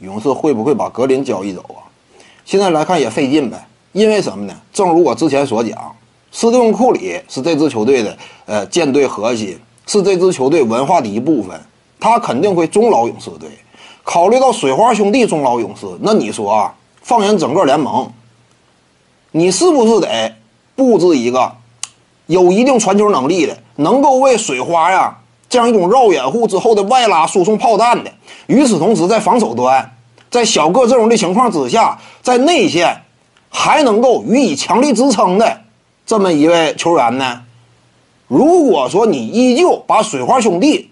勇士会不会把格林交易走啊？现在来看也费劲呗，因为什么呢？正如我之前所讲，斯蒂芬·库里是这支球队的呃舰队核心，是这支球队文化的一部分，他肯定会终老勇士队。考虑到水花兄弟终老勇士，那你说啊，放眼整个联盟，你是不是得布置一个有一定传球能力的，能够为水花呀这样一种绕掩护之后的外拉输送炮弹的？与此同时，在防守端，在小个阵容的情况之下，在内线还能够予以强力支撑的这么一位球员呢？如果说你依旧把水花兄弟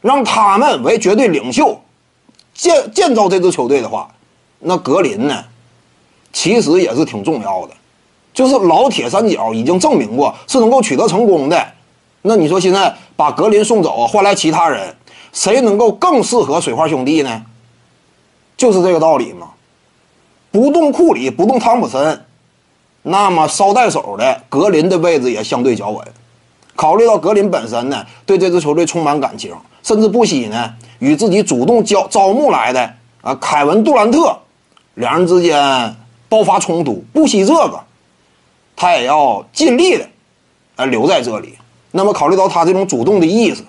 让他们为绝对领袖，建建造这支球队的话，那格林呢，其实也是挺重要的。就是老铁三角已经证明过是能够取得成功的。那你说现在把格林送走，换来其他人，谁能够更适合水花兄弟呢？就是这个道理嘛。不动库里，不动汤普森，那么捎带手的格林的位置也相对较稳。考虑到格林本身呢，对这支球队充满感情，甚至不惜呢与自己主动招招募来的啊凯文杜兰特两人之间爆发冲突，不惜这个，他也要尽力的啊留在这里。那么考虑到他这种主动的意思，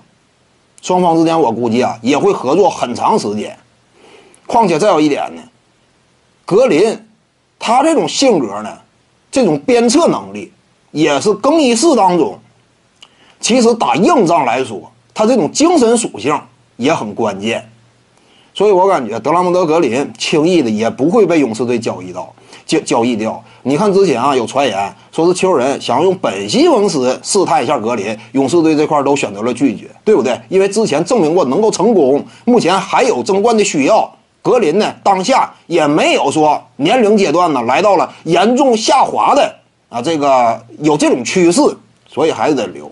双方之间我估计啊也会合作很长时间。况且再有一点呢，格林他这种性格呢，这种鞭策能力也是更衣室当中。其实打硬仗来说，他这种精神属性也很关键，所以我感觉德拉蒙德·格林轻易的也不会被勇士队交易到交交易掉。你看之前啊有传言说是球人想要用本西蒙斯试探一下格林，勇士队这块都选择了拒绝，对不对？因为之前证明过能够成功，目前还有争冠的需要。格林呢，当下也没有说年龄阶段呢来到了严重下滑的啊，这个有这种趋势，所以还是得留。